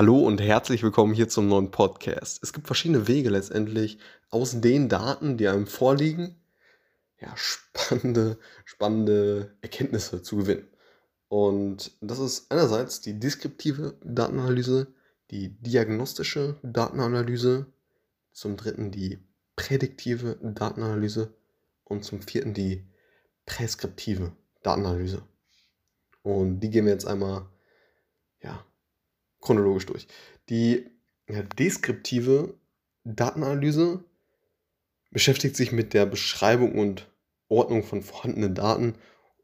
Hallo und herzlich willkommen hier zum neuen Podcast. Es gibt verschiedene Wege letztendlich aus den Daten, die einem vorliegen, ja, spannende, spannende Erkenntnisse zu gewinnen. Und das ist einerseits die deskriptive Datenanalyse, die diagnostische Datenanalyse, zum dritten die prädiktive Datenanalyse und zum vierten die präskriptive Datenanalyse. Und die gehen wir jetzt einmal ja, chronologisch durch. Die deskriptive Datenanalyse beschäftigt sich mit der Beschreibung und Ordnung von vorhandenen Daten,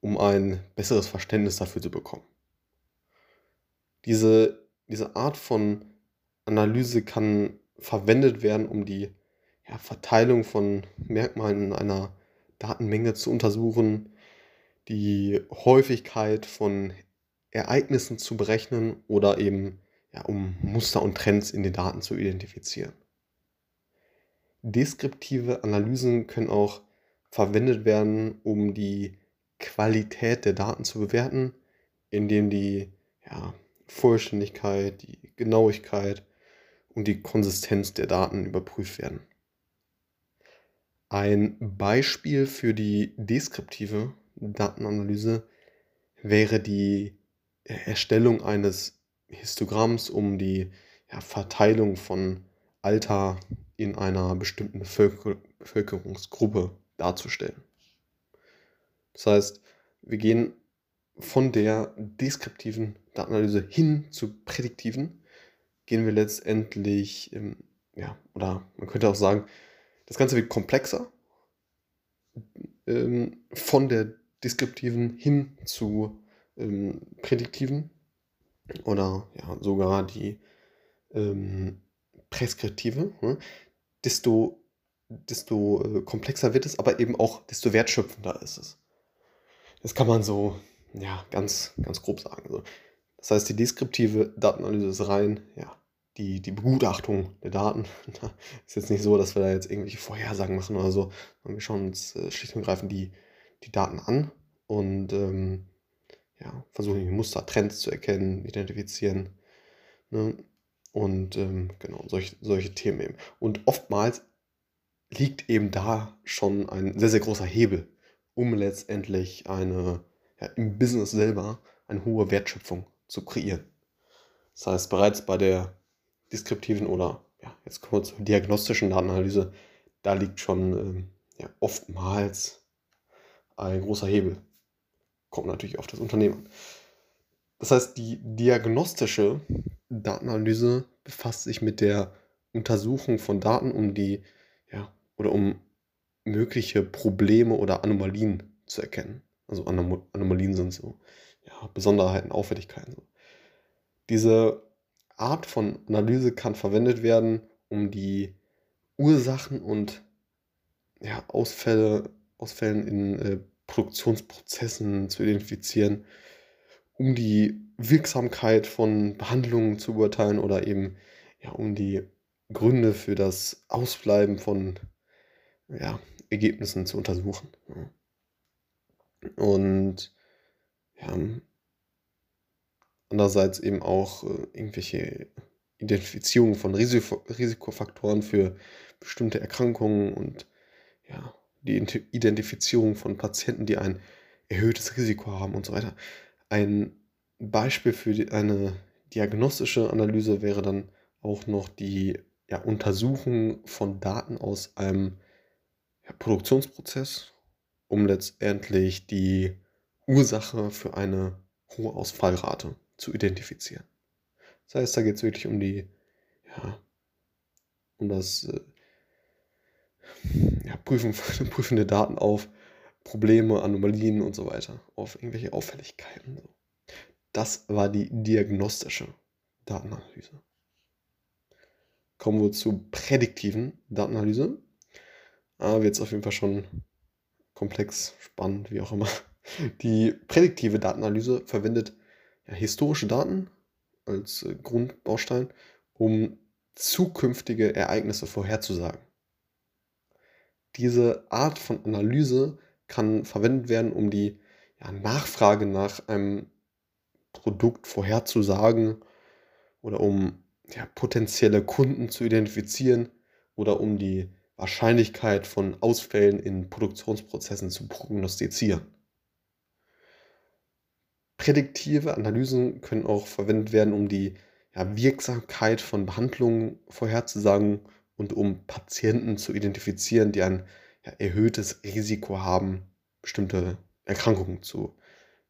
um ein besseres Verständnis dafür zu bekommen. Diese, diese Art von Analyse kann verwendet werden, um die ja, Verteilung von Merkmalen in einer Datenmenge zu untersuchen, die Häufigkeit von Ereignissen zu berechnen oder eben ja, um Muster und Trends in den Daten zu identifizieren. Deskriptive Analysen können auch verwendet werden, um die Qualität der Daten zu bewerten, indem die ja, Vollständigkeit, die Genauigkeit und die Konsistenz der Daten überprüft werden. Ein Beispiel für die deskriptive Datenanalyse wäre die Erstellung eines Histogramms, um die ja, Verteilung von Alter in einer bestimmten Bevölker Bevölkerungsgruppe darzustellen. Das heißt, wir gehen von der deskriptiven Datenanalyse hin zur prädiktiven, gehen wir letztendlich, ähm, ja, oder man könnte auch sagen, das Ganze wird komplexer, ähm, von der deskriptiven hin zu ähm, prädiktiven oder ja, sogar die ähm, Preskriptive, ne? desto, desto äh, komplexer wird es, aber eben auch desto wertschöpfender ist es. Das kann man so ja, ganz, ganz grob sagen. So. Das heißt, die deskriptive Datenanalyse ist rein, ja, die, die Begutachtung der Daten. ist jetzt nicht so, dass wir da jetzt irgendwelche Vorhersagen machen oder so, wir schauen uns äh, schlicht und greifend die, die Daten an und ähm, ja, versuchen Muster, Trends zu erkennen, identifizieren. Ne? Und ähm, genau, solche, solche Themen eben. Und oftmals liegt eben da schon ein sehr, sehr großer Hebel, um letztendlich eine, ja, im Business selber eine hohe Wertschöpfung zu kreieren. Das heißt, bereits bei der deskriptiven oder ja, jetzt kommen wir zur diagnostischen Datenanalyse, da liegt schon ähm, ja, oftmals ein großer Hebel kommt natürlich auf das Unternehmen. Das heißt, die diagnostische Datenanalyse befasst sich mit der Untersuchung von Daten, um die, ja, oder um mögliche Probleme oder Anomalien zu erkennen. Also Anom Anomalien sind so, ja, Besonderheiten, Auffälligkeiten. So. Diese Art von Analyse kann verwendet werden, um die Ursachen und ja, Ausfälle, Ausfällen in äh, Produktionsprozessen zu identifizieren, um die Wirksamkeit von Behandlungen zu beurteilen oder eben ja, um die Gründe für das Ausbleiben von ja, Ergebnissen zu untersuchen. Und ja, andererseits eben auch äh, irgendwelche Identifizierung von Risiko Risikofaktoren für bestimmte Erkrankungen und ja, die Identifizierung von Patienten, die ein erhöhtes Risiko haben und so weiter. Ein Beispiel für eine diagnostische Analyse wäre dann auch noch die ja, Untersuchung von Daten aus einem ja, Produktionsprozess, um letztendlich die Ursache für eine hohe Ausfallrate zu identifizieren. Das heißt, da geht es wirklich um die, ja, um das äh, ja, prüfen, prüfende Daten auf Probleme, Anomalien und so weiter, auf irgendwelche Auffälligkeiten. Das war die diagnostische Datenanalyse. Kommen wir zur prädiktiven Datenanalyse. Da wird es auf jeden Fall schon komplex, spannend, wie auch immer. Die prädiktive Datenanalyse verwendet ja, historische Daten als äh, Grundbaustein, um zukünftige Ereignisse vorherzusagen. Diese Art von Analyse kann verwendet werden, um die ja, Nachfrage nach einem Produkt vorherzusagen oder um ja, potenzielle Kunden zu identifizieren oder um die Wahrscheinlichkeit von Ausfällen in Produktionsprozessen zu prognostizieren. Prädiktive Analysen können auch verwendet werden, um die ja, Wirksamkeit von Behandlungen vorherzusagen und um Patienten zu identifizieren, die ein ja, erhöhtes Risiko haben, bestimmte Erkrankungen zu,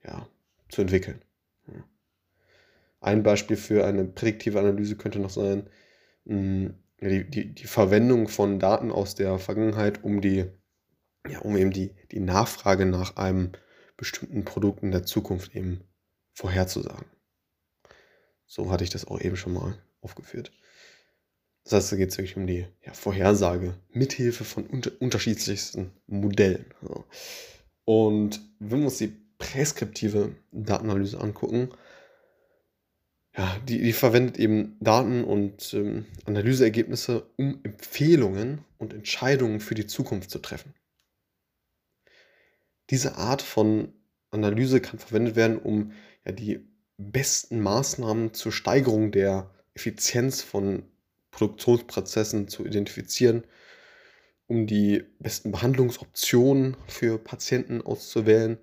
ja, zu entwickeln. Ein Beispiel für eine prädiktive Analyse könnte noch sein, hm, die, die, die Verwendung von Daten aus der Vergangenheit, um die, ja, um eben die, die Nachfrage nach einem bestimmten Produkt in der Zukunft eben vorherzusagen. So hatte ich das auch eben schon mal aufgeführt. Das heißt, da geht es wirklich um die ja, Vorhersage mithilfe von unter unterschiedlichsten Modellen. Ja. Und wenn wir uns die präskriptive Datenanalyse angucken, ja, die, die verwendet eben Daten und ähm, Analyseergebnisse, um Empfehlungen und Entscheidungen für die Zukunft zu treffen. Diese Art von Analyse kann verwendet werden, um ja, die besten Maßnahmen zur Steigerung der Effizienz von Produktionsprozessen zu identifizieren, um die besten Behandlungsoptionen für Patienten auszuwählen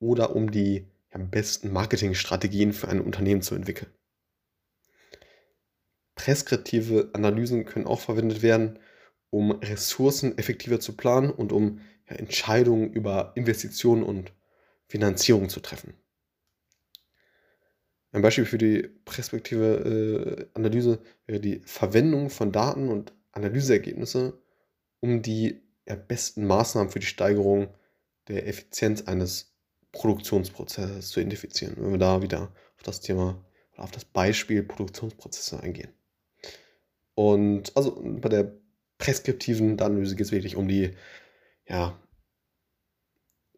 oder um die ja, besten Marketingstrategien für ein Unternehmen zu entwickeln. Preskriptive Analysen können auch verwendet werden, um Ressourcen effektiver zu planen und um Entscheidungen über Investitionen und Finanzierung zu treffen. Ein Beispiel für die perspektive äh, Analyse wäre die Verwendung von Daten und Analyseergebnisse, um die ja, besten Maßnahmen für die Steigerung der Effizienz eines Produktionsprozesses zu identifizieren. Wenn wir da wieder auf das Thema oder auf das Beispiel Produktionsprozesse eingehen. Und also bei der preskriptiven Analyse geht es wirklich um die ja,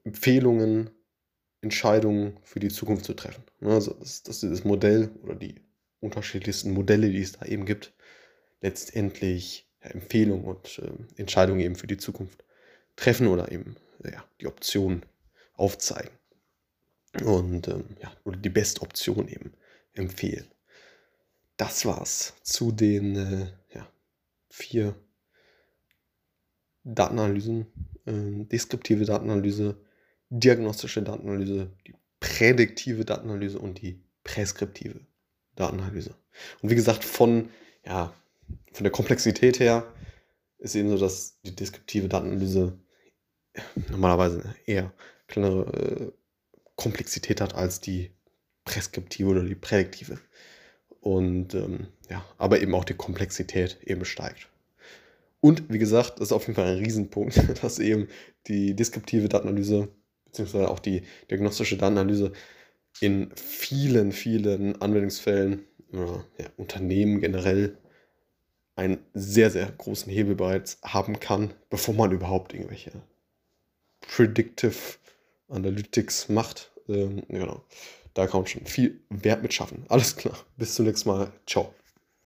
Empfehlungen Entscheidungen für die Zukunft zu treffen. Ne, also dass, dieses Modell oder die unterschiedlichsten Modelle, die es da eben gibt, letztendlich Empfehlungen und äh, Entscheidungen eben für die Zukunft treffen oder eben ja, die Option aufzeigen. Und ähm, ja, oder die beste Option eben empfehlen. Das war's zu den äh, ja, vier Datenanalysen, äh, deskriptive Datenanalyse, diagnostische Datenanalyse, die prädiktive Datenanalyse und die präskriptive Datenanalyse. Und wie gesagt, von, ja, von der Komplexität her ist eben so, dass die deskriptive Datenanalyse normalerweise eher kleinere äh, Komplexität hat als die präskriptive oder die prädiktive. Und ähm, ja, aber eben auch die Komplexität eben steigt. Und wie gesagt, das ist auf jeden Fall ein Riesenpunkt, dass eben die deskriptive Datenanalyse beziehungsweise auch die diagnostische Datenanalyse in vielen, vielen Anwendungsfällen, ja, Unternehmen generell, einen sehr, sehr großen Hebel bereits haben kann, bevor man überhaupt irgendwelche Predictive Analytics macht. Ähm, genau. Da kann man schon viel Wert mit schaffen. Alles klar. Bis zum nächsten Mal. Ciao.